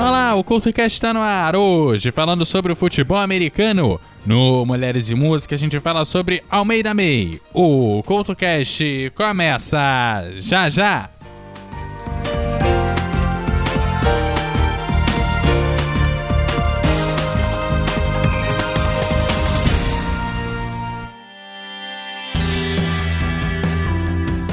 Olá, o CultoCast está no ar hoje, falando sobre o futebol americano. No Mulheres e Música, a gente fala sobre Almeida May. O CultoCast começa já já!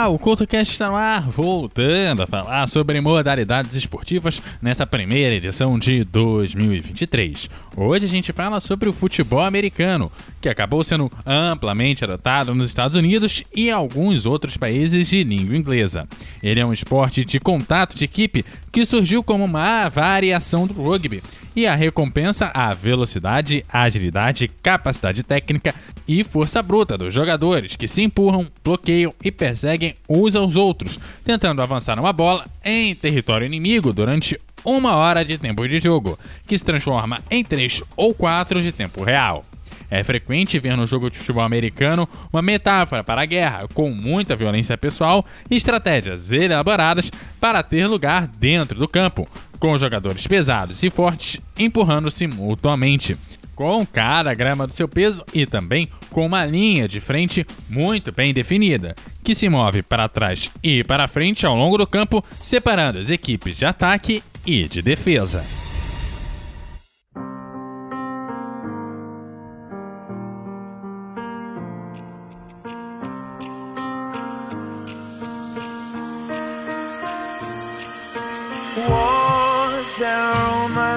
Olá, o CultoCast está no ar, voltando a falar sobre modalidades esportivas nessa primeira edição de 2023. Hoje a gente fala sobre o futebol americano, que acabou sendo amplamente adotado nos Estados Unidos e alguns outros países de língua inglesa. Ele é um esporte de contato de equipe que surgiu como uma variação do rugby e a recompensa a velocidade, agilidade, capacidade técnica e força bruta dos jogadores que se empurram, bloqueiam e perseguem uns aos outros, tentando avançar uma bola em território inimigo durante uma hora de tempo de jogo, que se transforma em 3 ou 4 de tempo real. É frequente ver no jogo de futebol americano uma metáfora para a guerra, com muita violência pessoal e estratégias elaboradas para ter lugar dentro do campo, com jogadores pesados e fortes empurrando-se mutuamente, com cada grama do seu peso e também com uma linha de frente muito bem definida, que se move para trás e para frente ao longo do campo, separando as equipes de ataque e de defesa.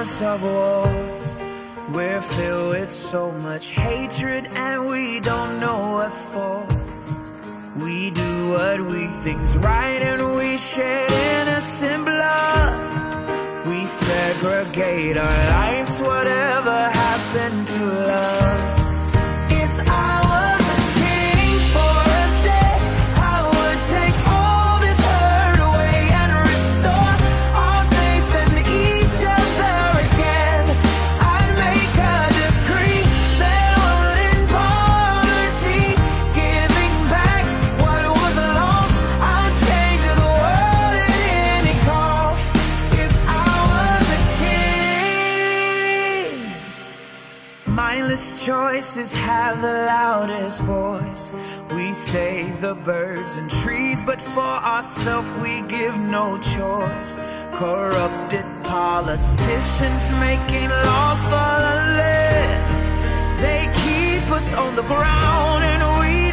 Of wars. We're filled with so much hatred and we don't know what for. We do what we think's right and we shed innocent blood. We segregate our lives, whatever happened to love. Loudest voice. We save the birds and trees, but for ourselves we give no choice. Corrupted politicians making laws for the land. They keep us on the ground and we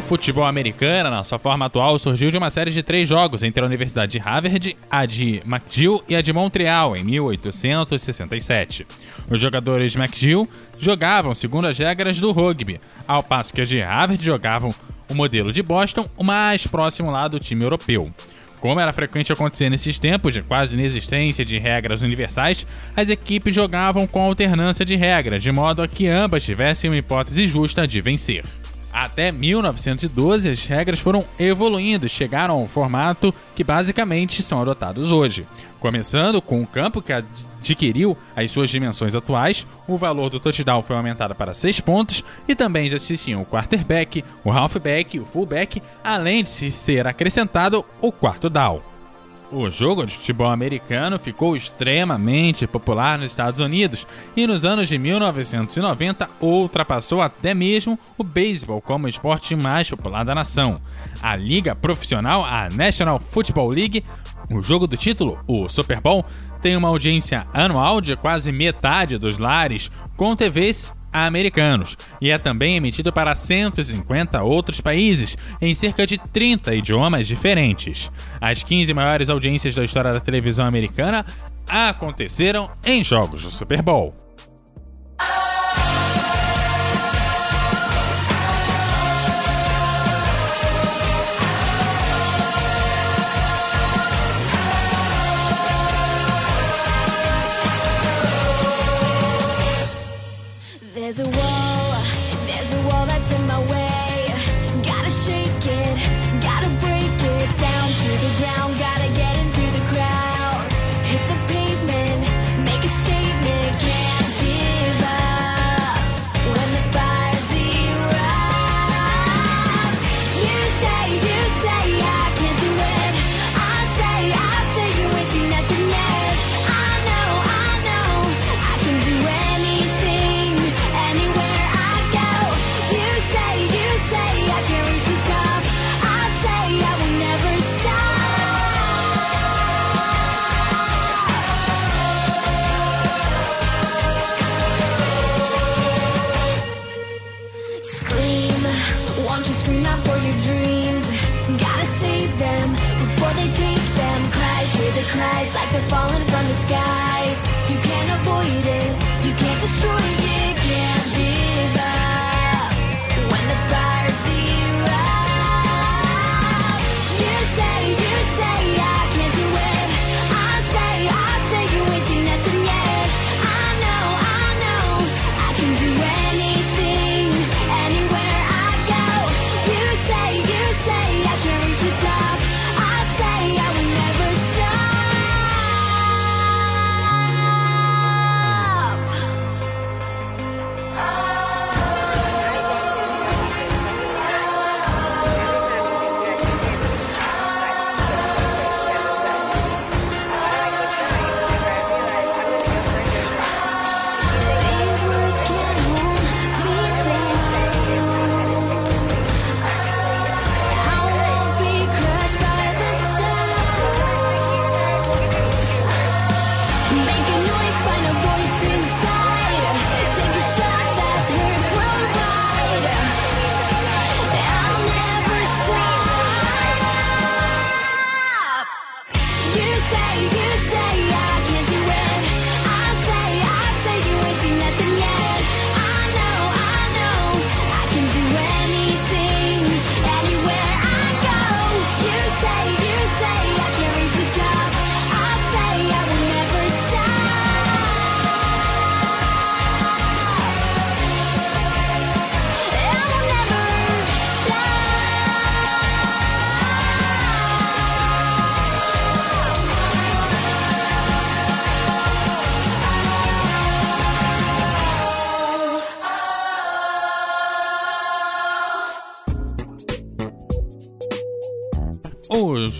futebol americano, na sua forma atual, surgiu de uma série de três jogos entre a Universidade de Harvard, a de McGill e a de Montreal, em 1867. Os jogadores de McGill jogavam segundo as regras do rugby, ao passo que as de Harvard jogavam o modelo de Boston, o mais próximo lá do time europeu. Como era frequente acontecer nesses tempos de quase inexistência de regras universais, as equipes jogavam com alternância de regras, de modo a que ambas tivessem uma hipótese justa de vencer. Até 1912, as regras foram evoluindo e chegaram ao formato que basicamente são adotados hoje. Começando com um campo que adquiriu as suas dimensões atuais, o valor do touchdown foi aumentado para 6 pontos e também já existiam o quarterback, o halfback e o fullback, além de se ser acrescentado o quarto down. O jogo de futebol americano ficou extremamente popular nos Estados Unidos e nos anos de 1990 ultrapassou até mesmo o beisebol como o esporte mais popular da nação. A liga profissional, a National Football League, o jogo do título, o Super Bowl, tem uma audiência anual de quase metade dos lares com TVs americanos e é também emitido para 150 outros países em cerca de 30 idiomas diferentes. As 15 maiores audiências da história da televisão americana aconteceram em jogos do Super Bowl.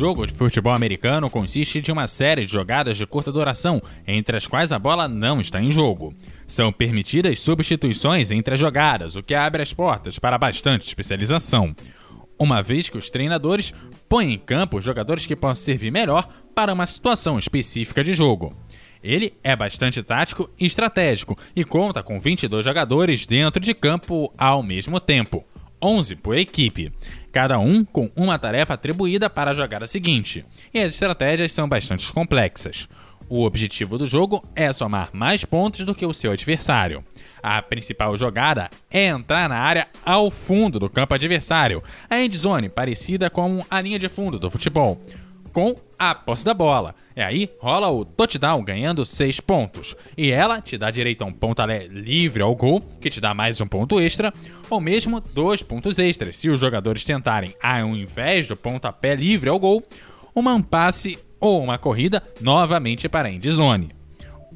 Jogo de futebol americano consiste de uma série de jogadas de curta duração, entre as quais a bola não está em jogo. São permitidas substituições entre as jogadas, o que abre as portas para bastante especialização. Uma vez que os treinadores põem em campo jogadores que possam servir melhor para uma situação específica de jogo. Ele é bastante tático e estratégico e conta com 22 jogadores dentro de campo ao mesmo tempo. 11 por equipe, cada um com uma tarefa atribuída para a jogada seguinte, e as estratégias são bastante complexas. O objetivo do jogo é somar mais pontos do que o seu adversário. A principal jogada é entrar na área ao fundo do campo adversário, a endzone parecida com a linha de fundo do futebol, com a posse da bola. E aí rola o touchdown ganhando 6 pontos. E ela te dá direito a um pontapé livre ao gol, que te dá mais um ponto extra, ou mesmo dois pontos extras se os jogadores tentarem, ao invés do pontapé livre ao gol, uma um passe ou uma corrida novamente para a endzone.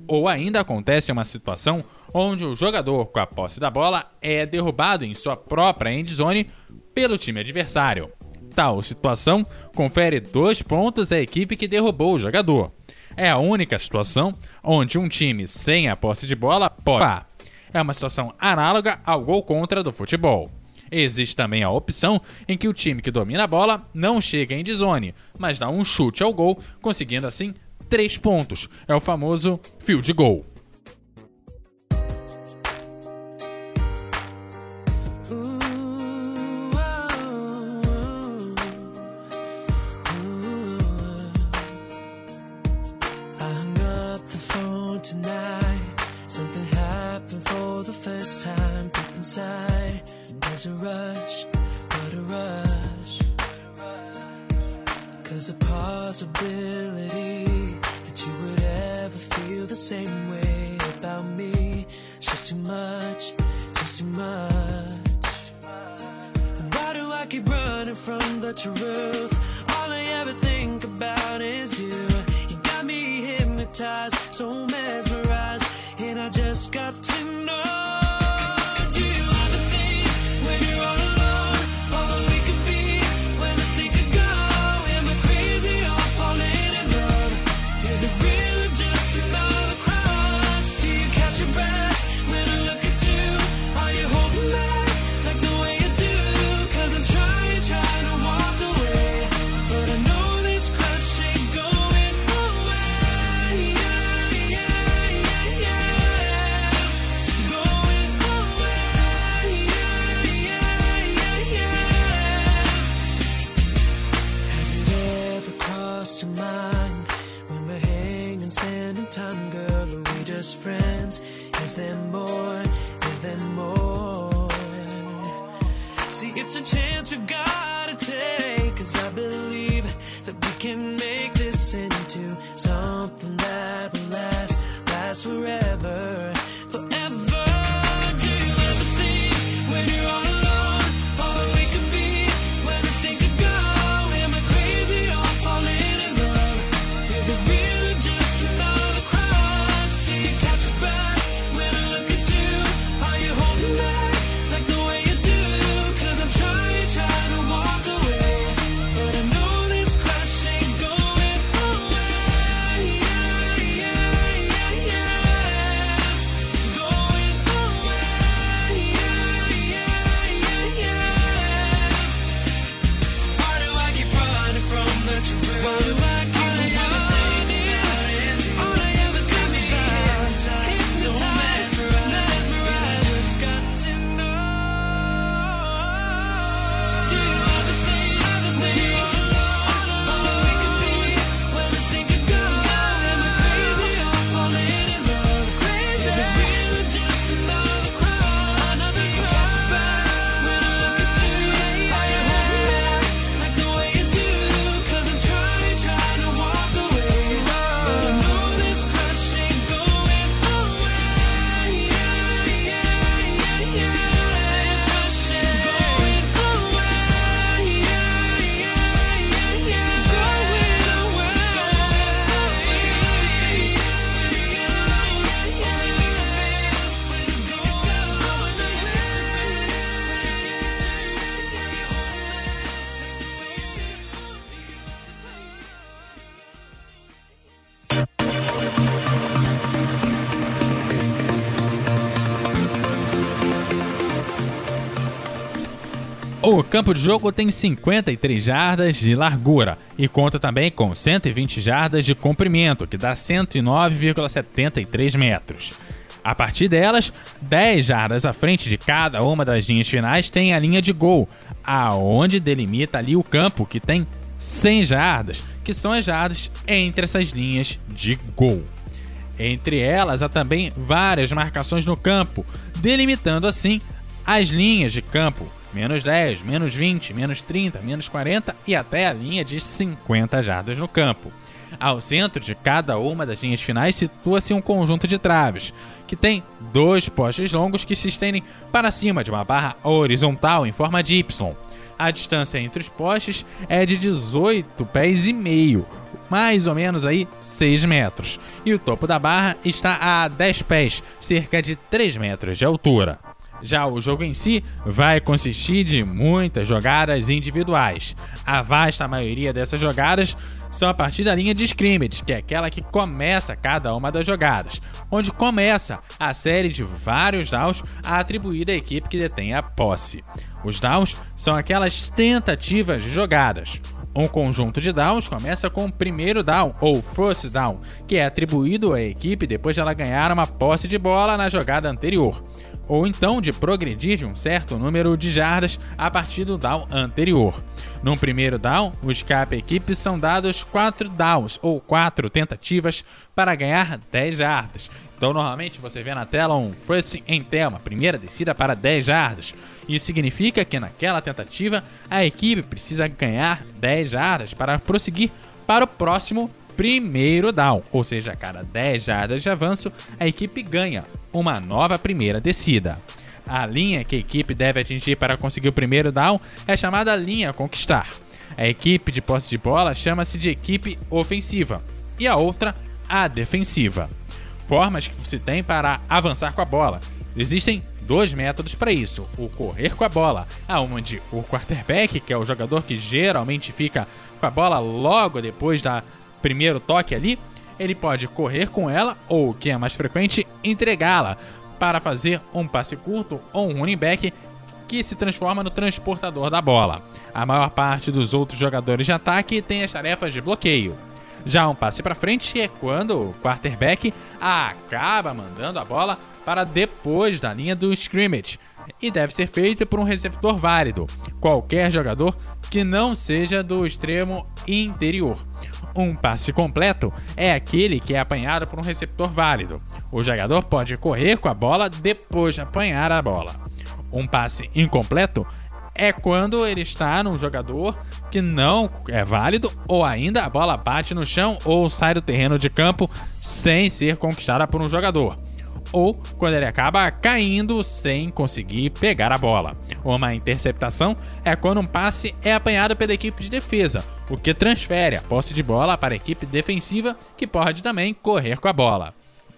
Ou ainda acontece uma situação onde o jogador com a posse da bola é derrubado em sua própria endzone pelo time adversário. Tal situação confere dois pontos à equipe que derrubou o jogador. É a única situação onde um time sem a posse de bola pode. É uma situação análoga ao gol contra do futebol. Existe também a opção em que o time que domina a bola não chega em endzone, mas dá um chute ao gol, conseguindo assim 3 pontos. É o famoso field goal. I hung up the phone tonight. Something happened for the first time deep inside. There's a rush, what a rush. Cause the possibility that you would ever feel the same way about me. is Just too much, just too much. And why do I keep running from the truth? All I ever think about is you. Hypnotized, so mesmerized, and I just got to know. O campo de jogo tem 53 jardas de largura e conta também com 120 jardas de comprimento, que dá 109,73 metros. A partir delas, 10 jardas à frente de cada uma das linhas finais tem a linha de gol, aonde delimita ali o campo que tem 100 jardas, que são as jardas entre essas linhas de gol. Entre elas há também várias marcações no campo, delimitando assim as linhas de campo menos 10, menos 20, menos 30, menos 40 e até a linha de 50 jardas no campo. Ao centro de cada uma das linhas finais situa-se um conjunto de traves, que tem dois postes longos que se estendem para cima de uma barra horizontal em forma de Y. A distância entre os postes é de 18 pés e meio, mais ou menos aí 6 metros, e o topo da barra está a 10 pés, cerca de 3 metros de altura. Já o jogo em si vai consistir de muitas jogadas individuais. A vasta maioria dessas jogadas são a partir da linha de scrimmage, que é aquela que começa cada uma das jogadas, onde começa a série de vários downs atribuída à equipe que detém a posse. Os downs são aquelas tentativas de jogadas. Um conjunto de downs começa com o primeiro down, ou first down, que é atribuído à equipe depois de ela ganhar uma posse de bola na jogada anterior ou então de progredir de um certo número de jardas a partir do down anterior. No primeiro down, os cap equipes são dados 4 downs ou 4 tentativas para ganhar 10 jardas. Então, normalmente você vê na tela um first tell, uma primeira descida para 10 jardas. Isso significa que naquela tentativa a equipe precisa ganhar 10 jardas para prosseguir para o próximo primeiro down, ou seja, a cada 10 jardas de avanço, a equipe ganha uma nova primeira descida. A linha que a equipe deve atingir para conseguir o primeiro down é chamada linha conquistar. A equipe de posse de bola chama-se de equipe ofensiva e a outra a defensiva. Formas que se tem para avançar com a bola. Existem dois métodos para isso: o correr com a bola, aonde o quarterback, que é o jogador que geralmente fica com a bola logo depois da primeiro toque ali, ele pode correr com ela ou, que é mais frequente, entregá-la para fazer um passe curto ou um running back que se transforma no transportador da bola. A maior parte dos outros jogadores de ataque tem as tarefas de bloqueio. Já um passe para frente é quando o quarterback acaba mandando a bola para depois da linha do scrimmage e deve ser feito por um receptor válido, qualquer jogador que não seja do extremo interior. Um passe completo é aquele que é apanhado por um receptor válido. O jogador pode correr com a bola depois de apanhar a bola. Um passe incompleto é quando ele está num jogador que não é válido ou ainda a bola bate no chão ou sai do terreno de campo sem ser conquistada por um jogador. Ou quando ele acaba caindo sem conseguir pegar a bola. Uma interceptação é quando um passe é apanhado pela equipe de defesa, o que transfere a posse de bola para a equipe defensiva, que pode também correr com a bola.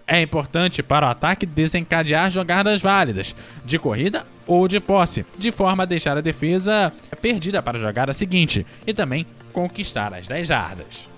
É importante para o ataque desencadear jogadas válidas, de corrida ou de posse, de forma a deixar a defesa perdida para a jogada seguinte e também conquistar as 10 jardas.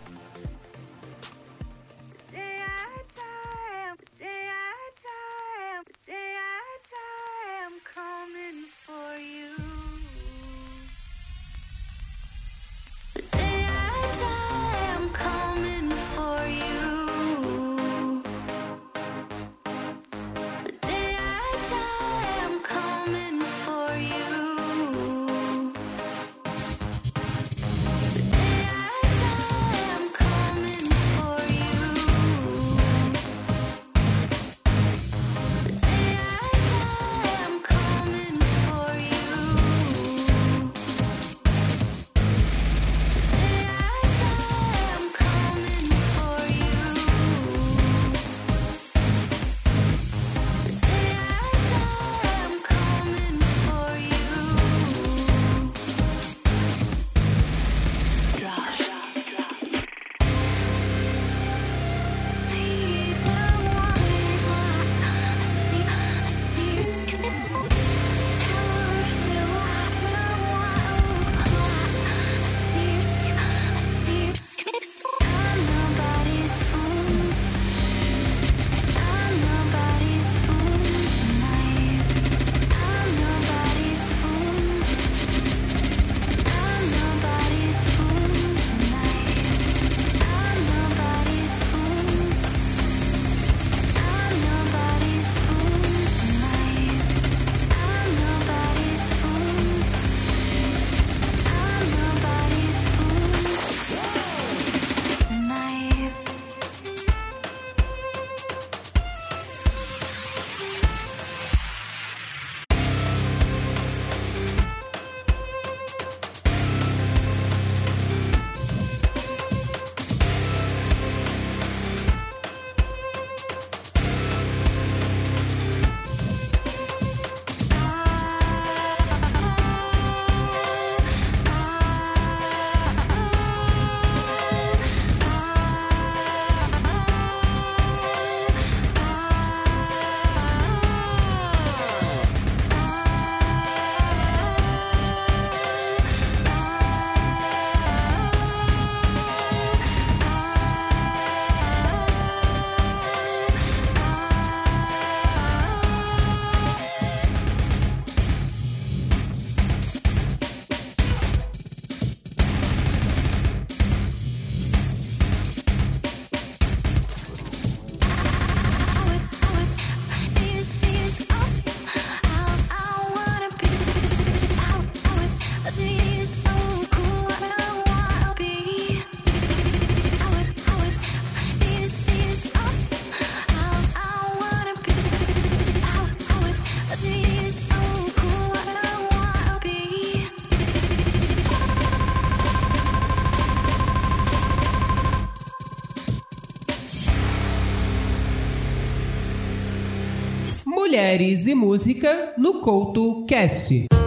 Mulheres e Música no Couto Cast.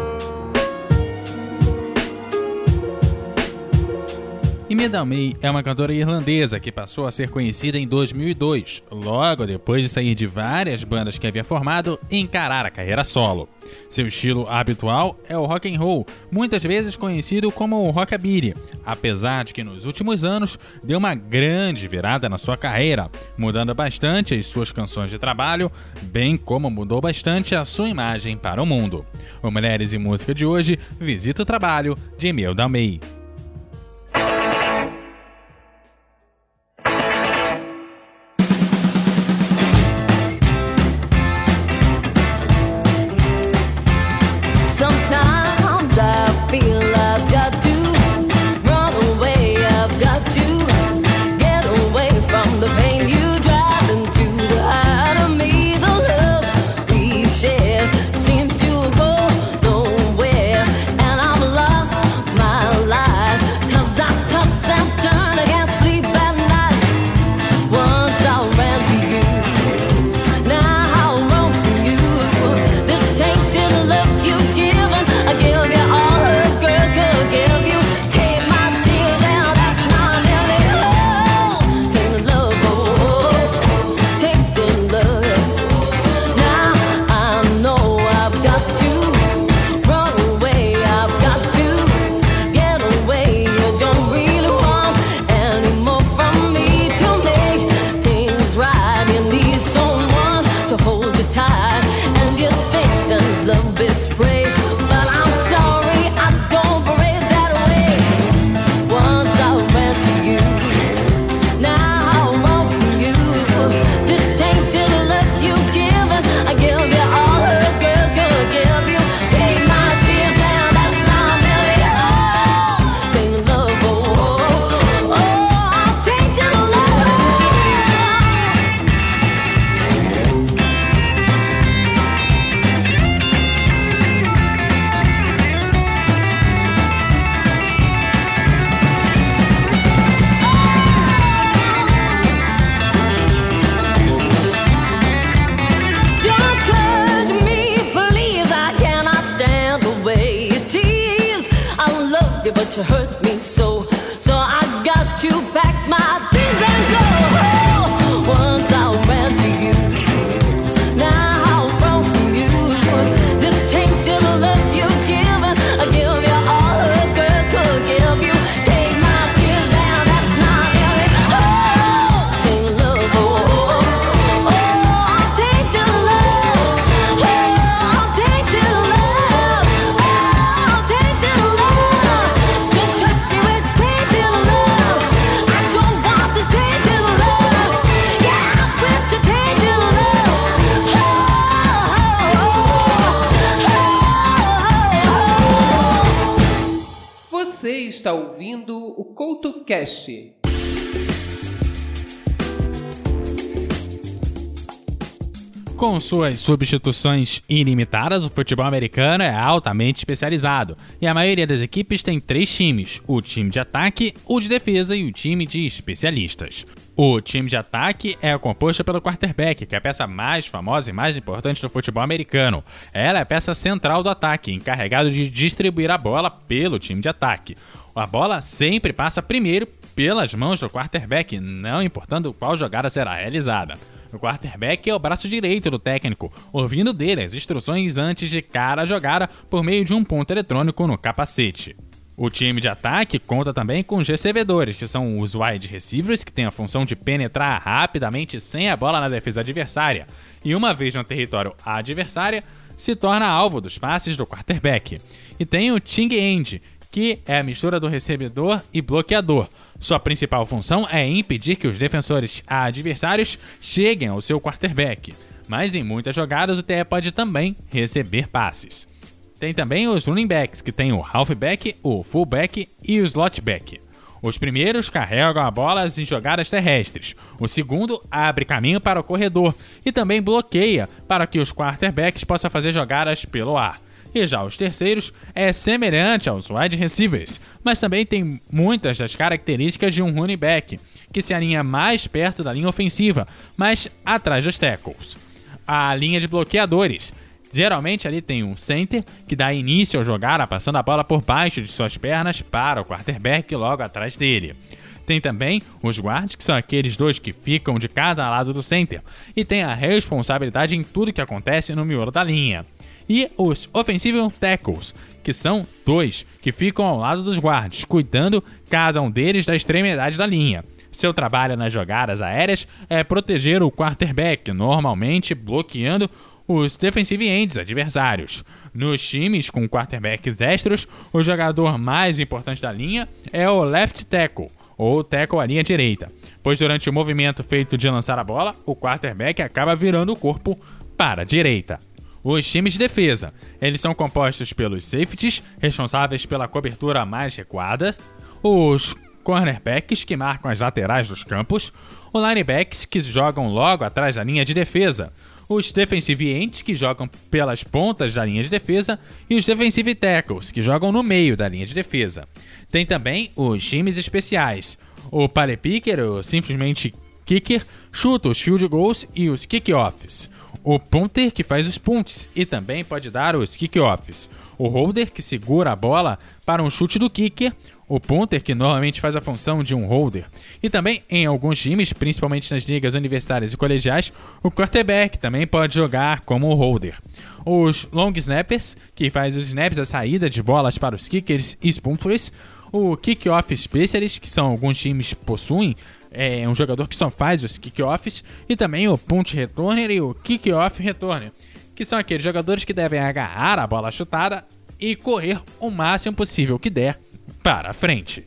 Imelda May é uma cantora irlandesa que passou a ser conhecida em 2002, logo depois de sair de várias bandas que havia formado e encarar a carreira solo. Seu estilo habitual é o rock and roll, muitas vezes conhecido como rockabilly, apesar de que nos últimos anos deu uma grande virada na sua carreira, mudando bastante as suas canções de trabalho, bem como mudou bastante a sua imagem para o mundo. O Mulheres e Música de hoje visita o trabalho de Imelda May. you hurt Com suas substituições ilimitadas, o futebol americano é altamente especializado e a maioria das equipes tem três times: o time de ataque, o de defesa e o time de especialistas. O time de ataque é composto pelo quarterback, que é a peça mais famosa e mais importante do futebol americano. Ela é a peça central do ataque, encarregado de distribuir a bola pelo time de ataque. A bola sempre passa primeiro pelas mãos do quarterback, não importando qual jogada será realizada. O quarterback é o braço direito do técnico, ouvindo dele as instruções antes de cada jogada por meio de um ponto eletrônico no capacete. O time de ataque conta também com os recebedores, que são os wide receivers, que têm a função de penetrar rapidamente sem a bola na defesa adversária, e uma vez no território adversária, se torna alvo dos passes do quarterback. E tem o Ting End, que é a mistura do recebedor e bloqueador. Sua principal função é impedir que os defensores adversários cheguem ao seu quarterback, mas em muitas jogadas o TE pode também receber passes. Tem também os running backs, que tem o halfback, o fullback e o slotback. Os primeiros carregam a bola em jogadas terrestres. O segundo abre caminho para o corredor e também bloqueia para que os quarterbacks possam fazer jogadas pelo ar. E já os terceiros é semelhante aos wide receivers, mas também tem muitas das características de um running back, que se alinha mais perto da linha ofensiva, mas atrás dos tackles. a linha de bloqueadores. Geralmente ali tem um center que dá início ao jogar, passando a bola por baixo de suas pernas para o quarterback logo atrás dele. Tem também os guards, que são aqueles dois que ficam de cada lado do center e têm a responsabilidade em tudo que acontece no miolo da linha. E os offensive tackles, que são dois que ficam ao lado dos guards, cuidando cada um deles da extremidade da linha. Seu trabalho nas jogadas aéreas é proteger o quarterback, normalmente bloqueando os defensive ends adversários. Nos times com quarterbacks destros, o jogador mais importante da linha é o left tackle, ou tackle à linha direita, pois durante o movimento feito de lançar a bola, o quarterback acaba virando o corpo para a direita. Os times de defesa, eles são compostos pelos safeties, responsáveis pela cobertura mais recuada, os cornerbacks, que marcam as laterais dos campos, os linebacks, que jogam logo atrás da linha de defesa, os defensive ends, que jogam pelas pontas da linha de defesa, e os defensive tackles, que jogam no meio da linha de defesa. Tem também os times especiais. O pale picker, ou simplesmente kicker, chuta os field goals e os kickoffs. O punter, que faz os punts e também pode dar os kickoffs. O holder, que segura a bola para um chute do kicker. O punter, que normalmente faz a função de um holder. E também, em alguns times, principalmente nas ligas universitárias e colegiais, o quarterback também pode jogar como holder. Os long snappers, que faz os snaps da saída de bolas para os kickers e punters. O kickoff specialist, que são alguns times possuem, é um jogador que só faz os kickoffs, e também o punt returner e o kickoff returner, que são aqueles jogadores que devem agarrar a bola chutada e correr o máximo possível que der para frente.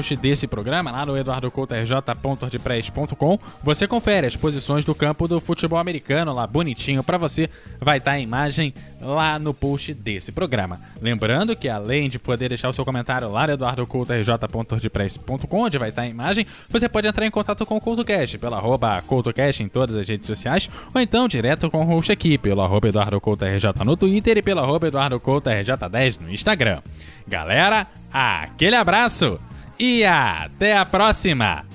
Post desse programa, lá no eduardocoutorj.wordpress.com, você confere as posições do campo do futebol americano lá bonitinho para você. Vai estar a imagem lá no post desse programa. Lembrando que além de poder deixar o seu comentário lá no eduardocoutorj.wordpress.com, onde vai estar a imagem, você pode entrar em contato com o CoutoCast pela arroba CoutoCast em todas as redes sociais, ou então direto com o host aqui, pelo arroba EduardoCoutoRJ no Twitter e pelo arroba EduardoCoutoRJ10 no Instagram. Galera, aquele abraço e até a próxima!